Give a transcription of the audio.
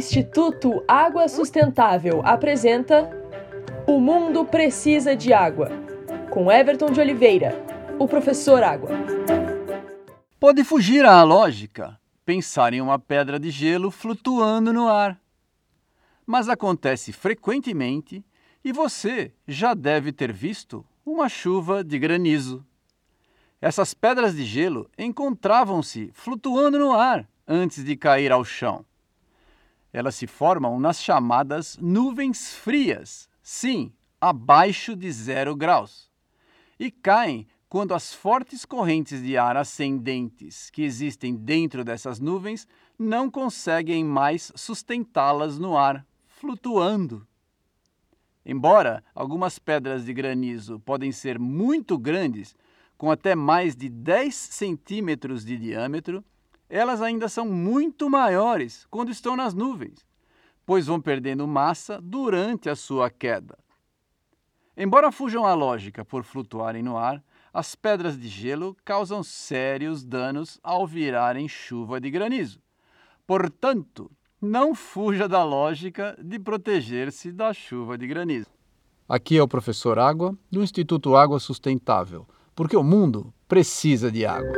Instituto Água Sustentável apresenta O Mundo Precisa de Água, com Everton de Oliveira, o professor Água. Pode fugir à lógica pensar em uma pedra de gelo flutuando no ar. Mas acontece frequentemente e você já deve ter visto uma chuva de granizo. Essas pedras de gelo encontravam-se flutuando no ar antes de cair ao chão. Elas se formam nas chamadas nuvens frias, sim, abaixo de zero graus, e caem quando as fortes correntes de ar ascendentes que existem dentro dessas nuvens não conseguem mais sustentá-las no ar, flutuando. Embora algumas pedras de granizo podem ser muito grandes, com até mais de 10 centímetros de diâmetro, elas ainda são muito maiores quando estão nas nuvens, pois vão perdendo massa durante a sua queda. Embora fujam à lógica por flutuarem no ar, as pedras de gelo causam sérios danos ao virarem chuva de granizo. Portanto, não fuja da lógica de proteger-se da chuva de granizo. Aqui é o professor Água, do Instituto Água Sustentável, porque o mundo precisa de água.